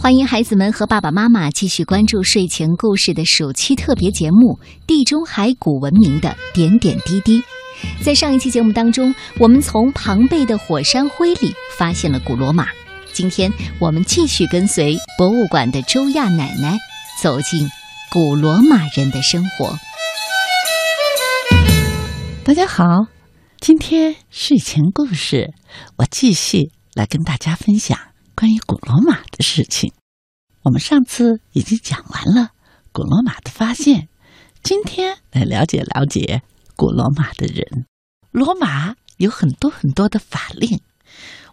欢迎孩子们和爸爸妈妈继续关注睡前故事的暑期特别节目《地中海古文明的点点滴滴》。在上一期节目当中，我们从庞贝的火山灰里发现了古罗马。今天我们继续跟随博物馆的周亚奶奶走进古罗马人的生活。大家好，今天睡前故事，我继续来跟大家分享关于古罗马的事情。我们上次已经讲完了古罗马的发现，今天来了解了解古罗马的人。罗马有很多很多的法令。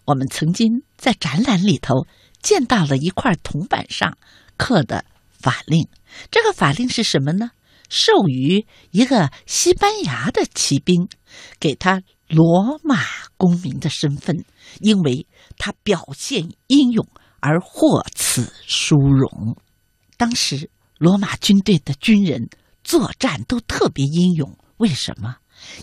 我们曾经在展览里头见到了一块铜板上刻的法令，这个法令是什么呢？授予一个西班牙的骑兵，给他罗马公民的身份，因为他表现英勇而获此殊荣。当时罗马军队的军人作战都特别英勇，为什么？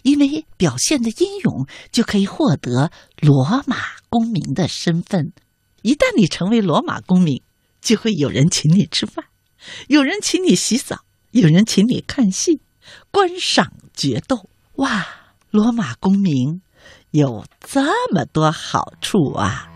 因为表现的英勇，就可以获得罗马公民的身份。一旦你成为罗马公民，就会有人请你吃饭，有人请你洗澡，有人请你看戏、观赏决斗。哇，罗马公民有这么多好处啊！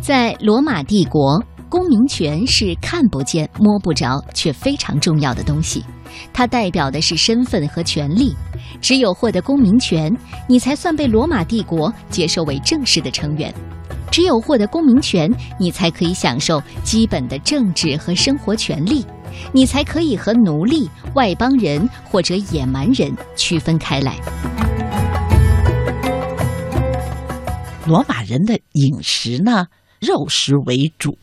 在罗马帝国，公民权是看不见、摸不着却非常重要的东西。它代表的是身份和权利。只有获得公民权，你才算被罗马帝国接受为正式的成员；只有获得公民权，你才可以享受基本的政治和生活权利，你才可以和奴隶、外邦人或者野蛮人区分开来。罗马人的饮食呢，肉食为主，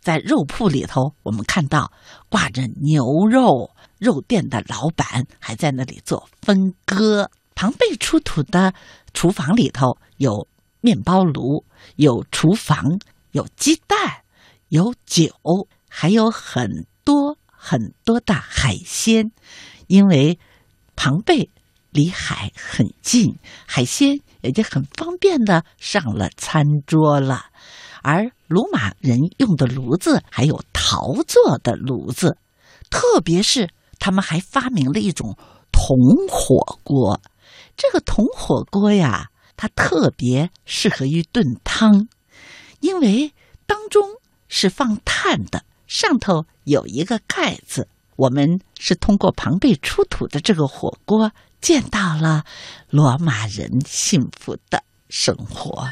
在肉铺里头，我们看到挂着牛肉。肉店的老板还在那里做分割。庞贝出土的厨房里头有面包炉，有厨房，有鸡蛋，有酒，还有很多很多的海鲜。因为庞贝离海很近，海鲜也就很方便的上了餐桌了。而罗马人用的炉子还有陶做的炉子，特别是。他们还发明了一种铜火锅，这个铜火锅呀，它特别适合于炖汤，因为当中是放炭的，上头有一个盖子。我们是通过庞贝出土的这个火锅，见到了罗马人幸福的生活。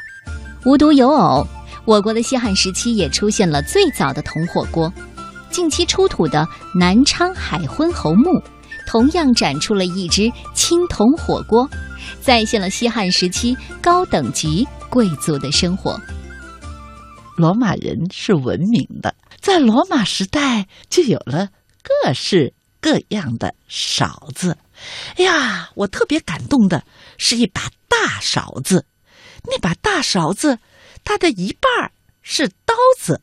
无独有偶，我国的西汉时期也出现了最早的铜火锅。近期出土的南昌海昏侯墓，同样展出了一只青铜火锅，再现了西汉时期高等级贵族的生活。罗马人是文明的，在罗马时代就有了各式各样的勺子。哎呀，我特别感动的是一把大勺子，那把大勺子，它的一半是刀子，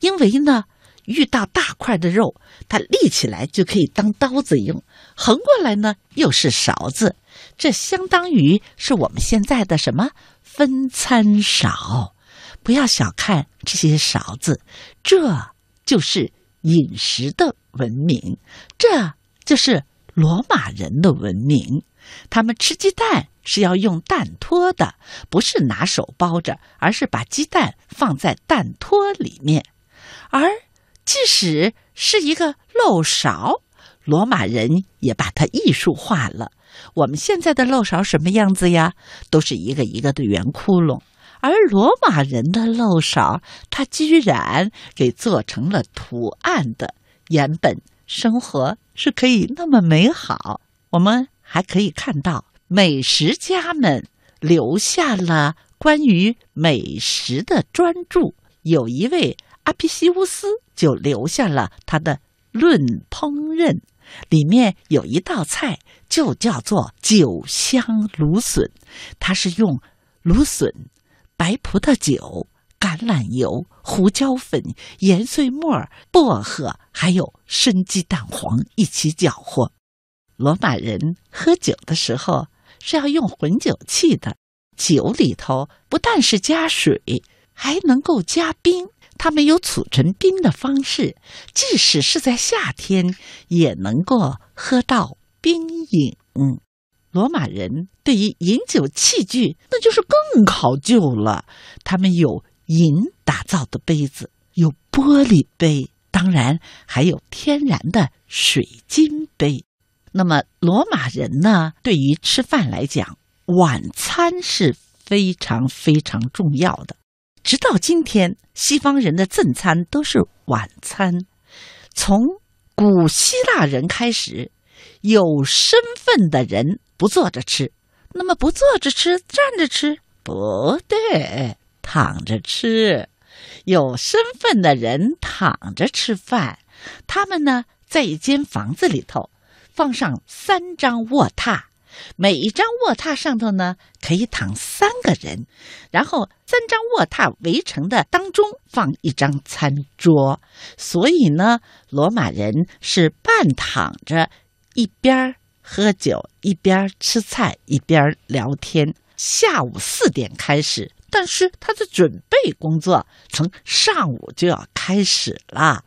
因为呢。遇到大块的肉，它立起来就可以当刀子用；横过来呢，又是勺子。这相当于是我们现在的什么分餐勺？不要小看这些勺子，这就是饮食的文明，这就是罗马人的文明。他们吃鸡蛋是要用蛋托的，不是拿手包着，而是把鸡蛋放在蛋托里面，而。即使是一个漏勺，罗马人也把它艺术化了。我们现在的漏勺什么样子呀？都是一个一个的圆窟窿，而罗马人的漏勺，它居然给做成了图案的。原本生活是可以那么美好。我们还可以看到美食家们留下了关于美食的专著，有一位。阿皮西乌斯就留下了他的《论烹饪》，里面有一道菜就叫做酒香芦笋，它是用芦笋、白葡萄酒、橄榄油、胡椒粉、盐碎末、薄荷，还有生鸡蛋黄一起搅和。罗马人喝酒的时候是要用混酒器的，酒里头不但是加水，还能够加冰。他们有储存冰的方式，即使是在夏天，也能够喝到冰饮。罗马人对于饮酒器具，那就是更考究了。他们有银打造的杯子，有玻璃杯，当然还有天然的水晶杯。那么，罗马人呢？对于吃饭来讲，晚餐是非常非常重要的。直到今天，西方人的正餐都是晚餐。从古希腊人开始，有身份的人不坐着吃，那么不坐着吃，站着吃不对，躺着吃。有身份的人躺着吃饭，他们呢，在一间房子里头。放上三张卧榻，每一张卧榻上头呢可以躺三个人，然后三张卧榻围成的当中放一张餐桌，所以呢，罗马人是半躺着，一边喝酒一边吃菜一边聊天。下午四点开始，但是他的准备工作从上午就要开始了。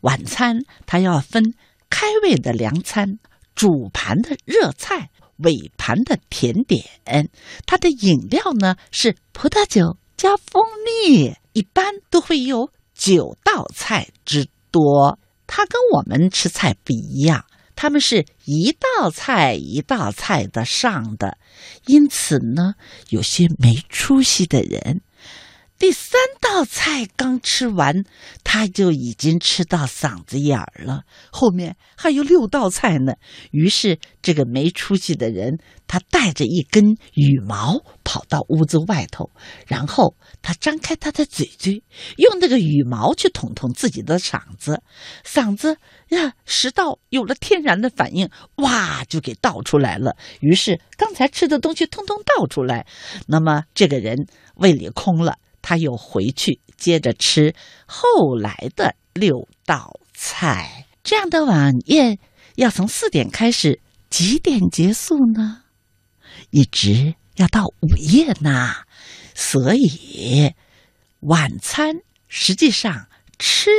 晚餐他要分开胃的凉餐。主盘的热菜，尾盘的甜点，它的饮料呢是葡萄酒加蜂蜜，一般都会有九道菜之多。它跟我们吃菜不一样，他们是一道菜一道菜的上的，因此呢，有些没出息的人。第三道菜刚吃完，他就已经吃到嗓子眼儿了。后面还有六道菜呢。于是，这个没出息的人，他带着一根羽毛跑到屋子外头，然后他张开他的嘴嘴，用那个羽毛去捅捅自己的嗓子。嗓子呀，食道有了天然的反应，哇，就给倒出来了。于是，刚才吃的东西通通倒出来。那么，这个人胃里空了。他又回去接着吃后来的六道菜，这样的晚宴要从四点开始，几点结束呢？一直要到午夜呢。所以晚餐实际上吃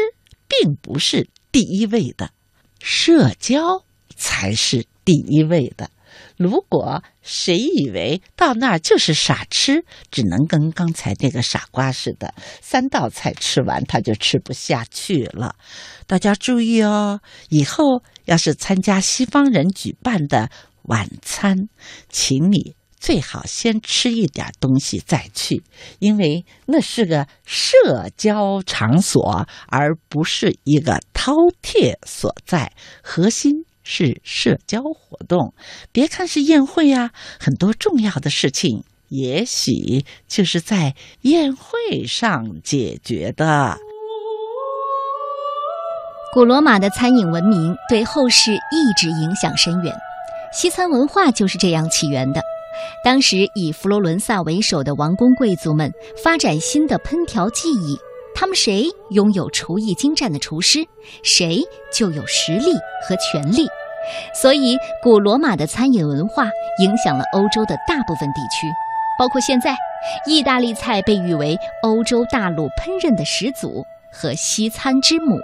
并不是第一位的，社交才是第一位的。如果谁以为到那儿就是傻吃，只能跟刚才那个傻瓜似的，三道菜吃完他就吃不下去了。大家注意哦，以后要是参加西方人举办的晚餐，请你最好先吃一点东西再去，因为那是个社交场所，而不是一个饕餮所在。核心。是社交活动，别看是宴会呀，很多重要的事情也许就是在宴会上解决的。古罗马的餐饮文明对后世一直影响深远，西餐文化就是这样起源的。当时以佛罗伦萨为首的王公贵族们发展新的烹调技艺。他们谁拥有厨艺精湛的厨师，谁就有实力和权力。所以，古罗马的餐饮文化影响了欧洲的大部分地区，包括现在，意大利菜被誉为欧洲大陆烹饪的始祖和西餐之母。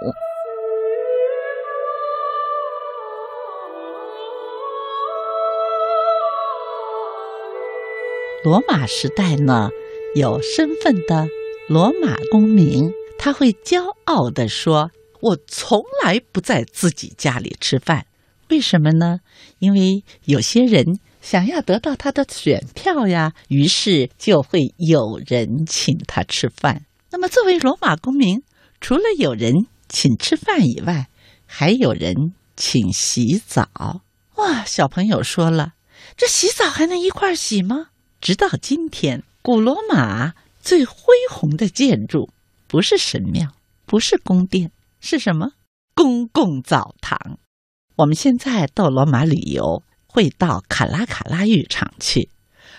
罗马时代呢，有身份的。罗马公民他会骄傲地说：“我从来不在自己家里吃饭，为什么呢？因为有些人想要得到他的选票呀，于是就会有人请他吃饭。那么，作为罗马公民，除了有人请吃饭以外，还有人请洗澡。哇，小朋友说了，这洗澡还能一块洗吗？直到今天，古罗马。”最恢宏的建筑不是神庙，不是宫殿，是什么？公共澡堂。我们现在到罗马旅游，会到卡拉卡拉浴场去，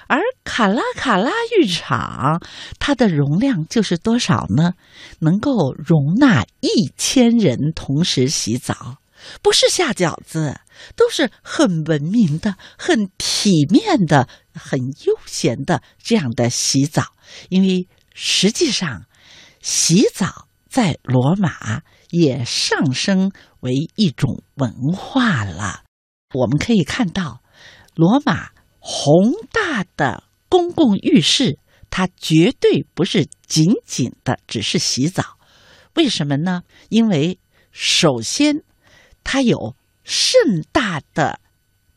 而卡拉卡拉浴场它的容量就是多少呢？能够容纳一千人同时洗澡，不是下饺子，都是很文明的、很体面的、很悠闲的这样的洗澡。因为实际上，洗澡在罗马也上升为一种文化了。我们可以看到，罗马宏大的公共浴室，它绝对不是仅仅的只是洗澡。为什么呢？因为首先，它有盛大的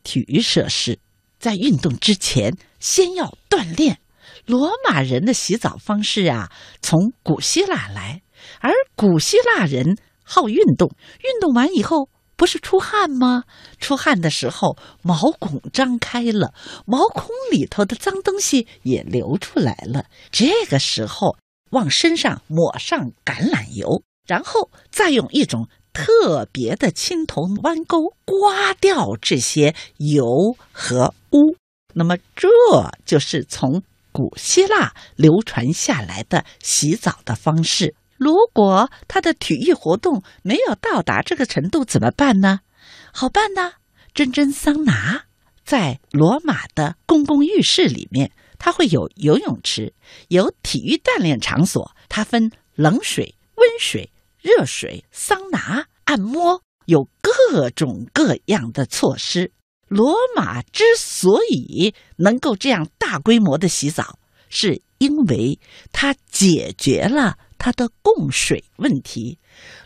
体育设施，在运动之前先要锻炼。罗马人的洗澡方式啊，从古希腊来，而古希腊人好运动，运动完以后不是出汗吗？出汗的时候，毛孔张开了，毛孔里头的脏东西也流出来了。这个时候，往身上抹上橄榄油，然后再用一种特别的青铜弯钩刮掉这些油和污。那么，这就是从。古希腊流传下来的洗澡的方式，如果他的体育活动没有到达这个程度，怎么办呢？好办呢，蒸蒸桑拿在罗马的公共浴室里面，它会有游泳池，有体育锻炼场所，它分冷水、温水、热水、桑拿、按摩，有各种各样的措施。罗马之所以能够这样大规模的洗澡，是因为它解决了它的供水问题。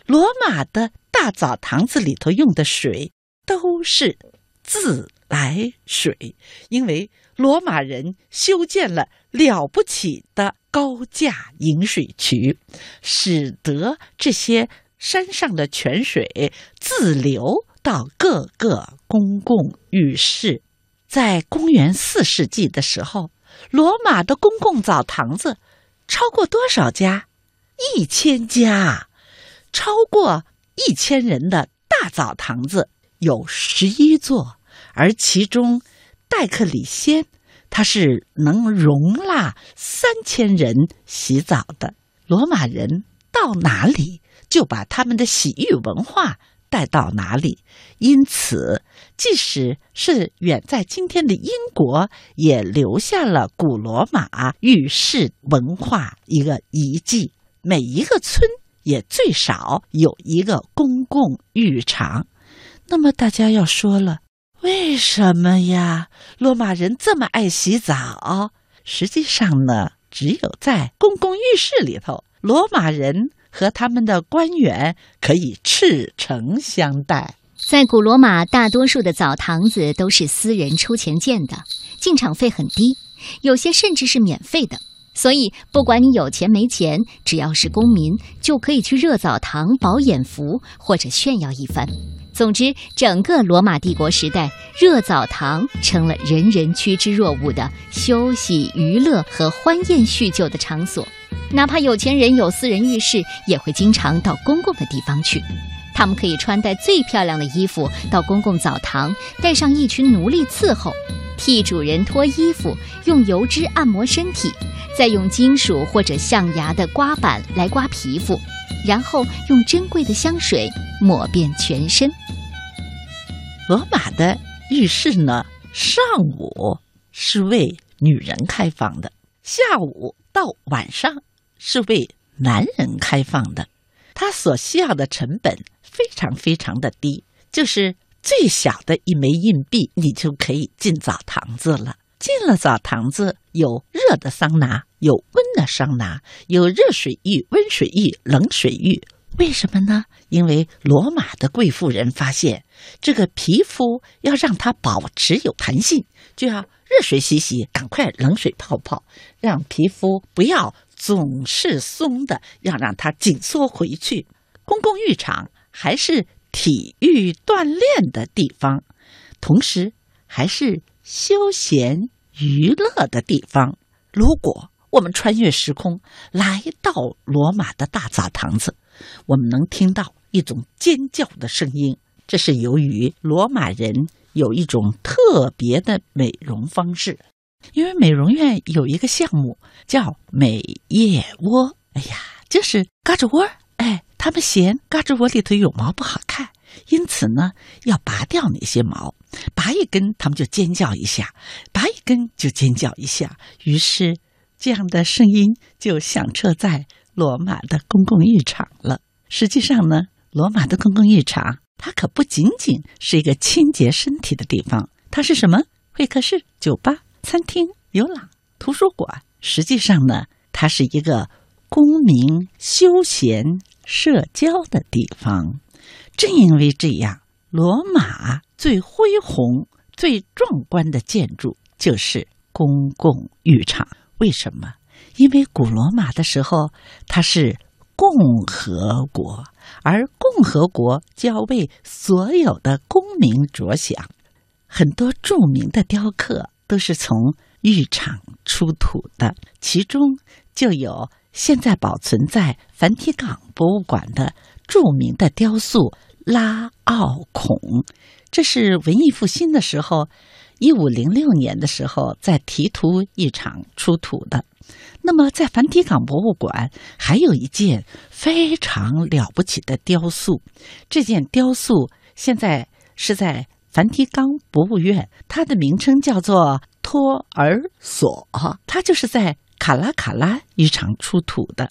罗马的大澡堂子里头用的水都是自来水，因为罗马人修建了了不起的高架引水渠，使得这些山上的泉水自流。到各个公共浴室，在公元四世纪的时候，罗马的公共澡堂子超过多少家？一千家，超过一千人的大澡堂子有十一座，而其中戴克里先，它是能容纳三千人洗澡的。罗马人到哪里，就把他们的洗浴文化。带到哪里？因此，即使是远在今天的英国，也留下了古罗马浴室文化一个遗迹。每一个村也最少有一个公共浴场。那么，大家要说了，为什么呀？罗马人这么爱洗澡？实际上呢，只有在公共浴室里头，罗马人。和他们的官员可以赤诚相待。在古罗马，大多数的澡堂子都是私人出钱建的，进场费很低，有些甚至是免费的。所以，不管你有钱没钱，只要是公民，就可以去热澡堂饱眼福或者炫耀一番。总之，整个罗马帝国时代，热澡堂成了人人趋之若鹜的休息、娱乐和欢宴叙旧的场所。哪怕有钱人有私人浴室，也会经常到公共的地方去。他们可以穿戴最漂亮的衣服到公共澡堂，带上一群奴隶伺候，替主人脱衣服，用油脂按摩身体，再用金属或者象牙的刮板来刮皮肤，然后用珍贵的香水抹遍全身。罗马的浴室呢，上午是为女人开放的，下午到晚上是为男人开放的。他所需要的成本非常非常的低，就是最小的一枚硬币，你就可以进澡堂子了。进了澡堂子，有热的桑拿，有温的桑拿，有热水浴、温水浴、冷水浴。为什么呢？因为罗马的贵妇人发现，这个皮肤要让它保持有弹性，就要热水洗洗，赶快冷水泡泡，让皮肤不要总是松的，要让它紧缩回去。公共浴场还是体育锻炼的地方，同时还是休闲娱乐的地方。如果我们穿越时空来到罗马的大澡堂子，我们能听到一种尖叫的声音。这是由于罗马人有一种特别的美容方式，因为美容院有一个项目叫美腋窝。哎呀，就是胳肢窝。他们嫌胳肢窝里头有毛不好看，因此呢，要拔掉那些毛。拔一根，他们就尖叫一下；拔一根就尖叫一下。于是。这样的声音就响彻在罗马的公共浴场了。实际上呢，罗马的公共浴场它可不仅仅是一个清洁身体的地方，它是什么？会客室、酒吧、餐厅、游廊、图书馆。实际上呢，它是一个公民休闲、社交的地方。正因为这样，罗马最恢宏、最壮观的建筑就是公共浴场。为什么？因为古罗马的时候，它是共和国，而共和国就要为所有的公民着想。很多著名的雕刻都是从浴场出土的，其中就有现在保存在梵蒂冈博物馆的著名的雕塑拉奥孔。这是文艺复兴的时候，一五零六年的时候在提图一场出土的。那么，在梵蒂冈博物馆还有一件非常了不起的雕塑，这件雕塑现在是在。梵蒂冈博物院，它的名称叫做托儿所，它就是在卡拉卡拉浴场出土的。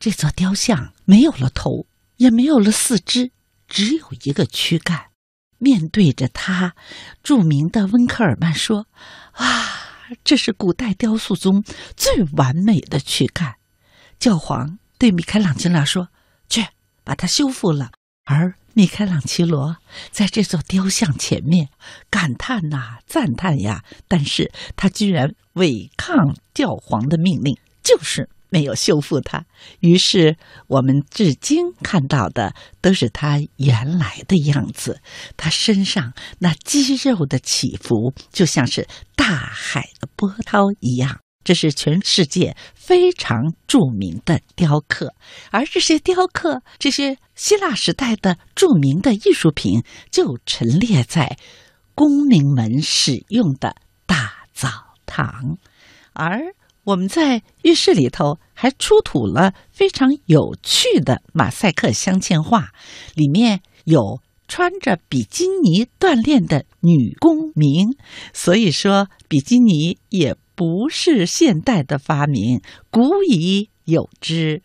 这座雕像没有了头，也没有了四肢，只有一个躯干。面对着它，著名的温克尔曼说：“啊，这是古代雕塑中最完美的躯干。”教皇对米开朗基罗说：“去把它修复了。”而米开朗基罗在这座雕像前面感叹呐，赞叹呀，但是他居然违抗教皇的命令，就是没有修复它。于是我们至今看到的都是他原来的样子，他身上那肌肉的起伏，就像是大海的波涛一样。这是全世界非常著名的雕刻，而这些雕刻，这些希腊时代的著名的艺术品，就陈列在公民们使用的大澡堂。而我们在浴室里头还出土了非常有趣的马赛克镶嵌画，里面有穿着比基尼锻炼的女公民。所以说，比基尼也。不是现代的发明，古已有之。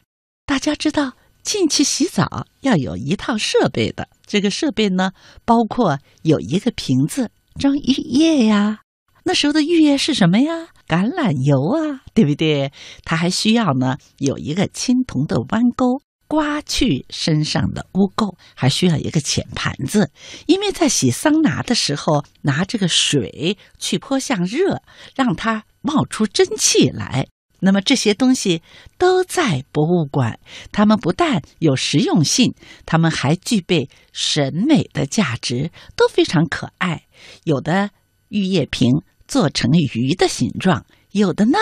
大家知道，进去洗澡要有一套设备的。这个设备呢，包括有一个瓶子装浴液呀。那时候的浴液是什么呀？橄榄油啊，对不对？它还需要呢，有一个青铜的弯钩。刮去身上的污垢，还需要一个浅盘子，因为在洗桑拿的时候，拿这个水去泼向热，让它冒出蒸汽来。那么这些东西都在博物馆，它们不但有实用性，它们还具备审美的价值，都非常可爱。有的玉液瓶做成鱼的形状，有的呢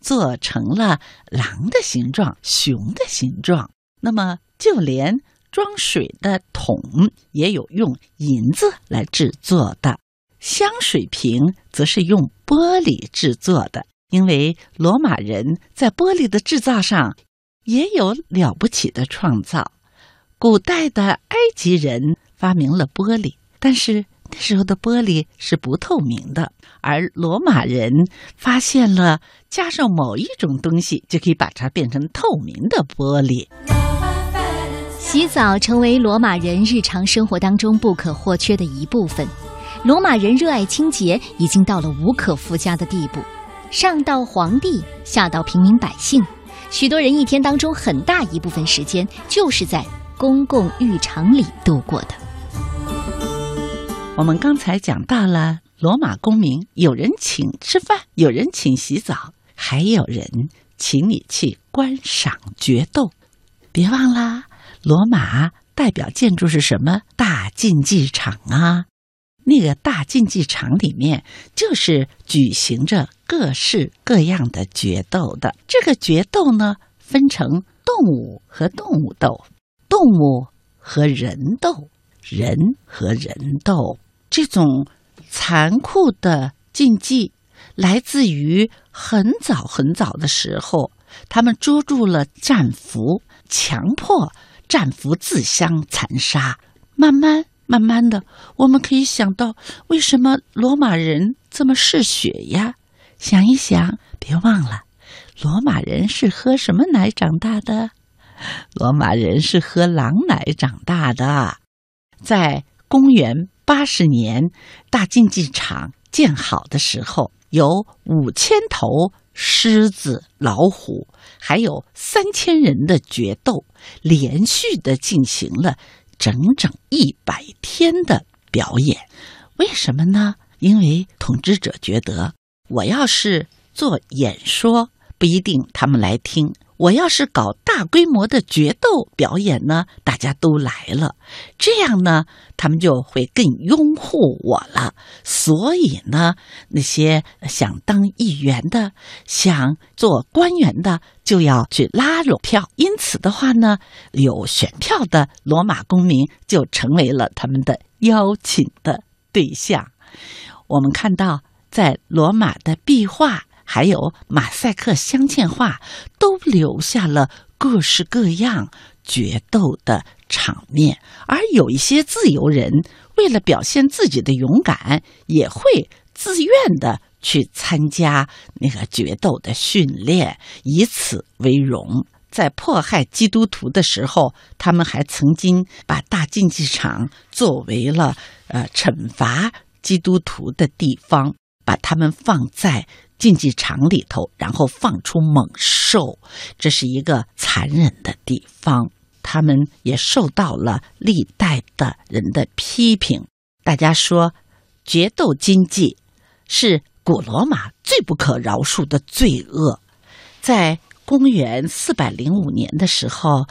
做成了狼的形状、熊的形状。那么，就连装水的桶也有用银子来制作的，香水瓶则是用玻璃制作的。因为罗马人在玻璃的制造上也有了不起的创造。古代的埃及人发明了玻璃，但是那时候的玻璃是不透明的，而罗马人发现了加上某一种东西就可以把它变成透明的玻璃。洗澡成为罗马人日常生活当中不可或缺的一部分。罗马人热爱清洁，已经到了无可复加的地步。上到皇帝，下到平民百姓，许多人一天当中很大一部分时间就是在公共浴场里度过的。我们刚才讲到了罗马公民，有人请吃饭，有人请洗澡，还有人请你去观赏决斗。别忘啦。罗马代表建筑是什么？大竞技场啊！那个大竞技场里面就是举行着各式各样的决斗的。这个决斗呢，分成动物和动物斗，动物和人斗，人和人斗。这种残酷的竞技来自于很早很早的时候，他们捉住了战俘，强迫。战俘自相残杀，慢慢慢慢的，我们可以想到为什么罗马人这么嗜血呀？想一想，别忘了，罗马人是喝什么奶长大的？罗马人是喝狼奶长大的。在公元八十年，大竞技场建好的时候，有五千头狮子、老虎，还有三千人的决斗，连续的进行了整整一百天的表演。为什么呢？因为统治者觉得，我要是做演说，不一定他们来听；我要是搞大规模的决斗表演呢，大家都来了，这样呢，他们就会更拥护我了。所以呢，那些想当议员的、想做官员的，就要去拉拢票。因此的话呢，有选票的罗马公民就成为了他们的邀请的。对象，我们看到在罗马的壁画，还有马赛克镶嵌画，都留下了各式各样决斗的场面。而有一些自由人，为了表现自己的勇敢，也会自愿的去参加那个决斗的训练，以此为荣。在迫害基督徒的时候，他们还曾经把大竞技场作为了呃惩罚基督徒的地方，把他们放在竞技场里头，然后放出猛兽，这是一个残忍的地方。他们也受到了历代的人的批评。大家说，决斗经济是古罗马最不可饶恕的罪恶，在。公元四百零五年的时候，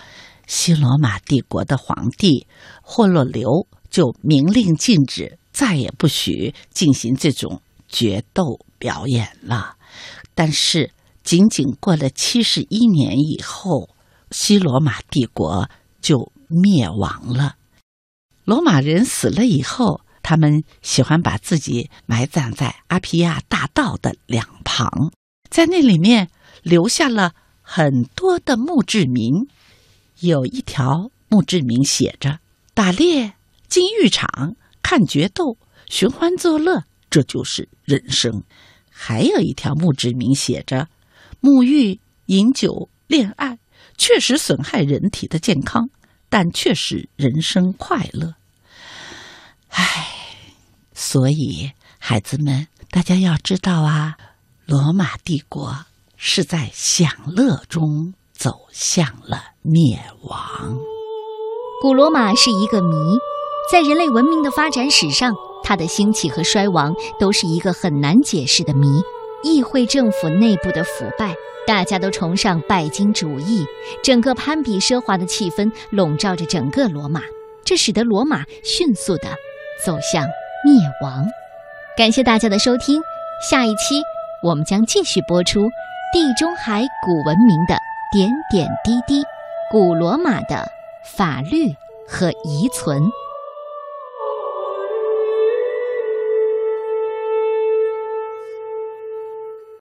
西罗马帝国的皇帝霍洛留就明令禁止，再也不许进行这种决斗表演了。但是，仅仅过了七十一年以后，西罗马帝国就灭亡了。罗马人死了以后，他们喜欢把自己埋葬在阿皮亚大道的两旁，在那里面留下了。很多的墓志铭，有一条墓志铭写着：“打猎、进浴场、看决斗、寻欢作乐，这就是人生。”还有一条墓志铭写着：“沐浴、饮酒、恋爱，确实损害人体的健康，但却使人生快乐。”唉，所以孩子们，大家要知道啊，罗马帝国。是在享乐中走向了灭亡。古罗马是一个谜，在人类文明的发展史上，它的兴起和衰亡都是一个很难解释的谜。议会政府内部的腐败，大家都崇尚拜金主义，整个攀比奢华的气氛笼罩着整个罗马，这使得罗马迅速的走向灭亡。感谢大家的收听，下一期我们将继续播出。地中海古文明的点点滴滴，古罗马的法律和遗存。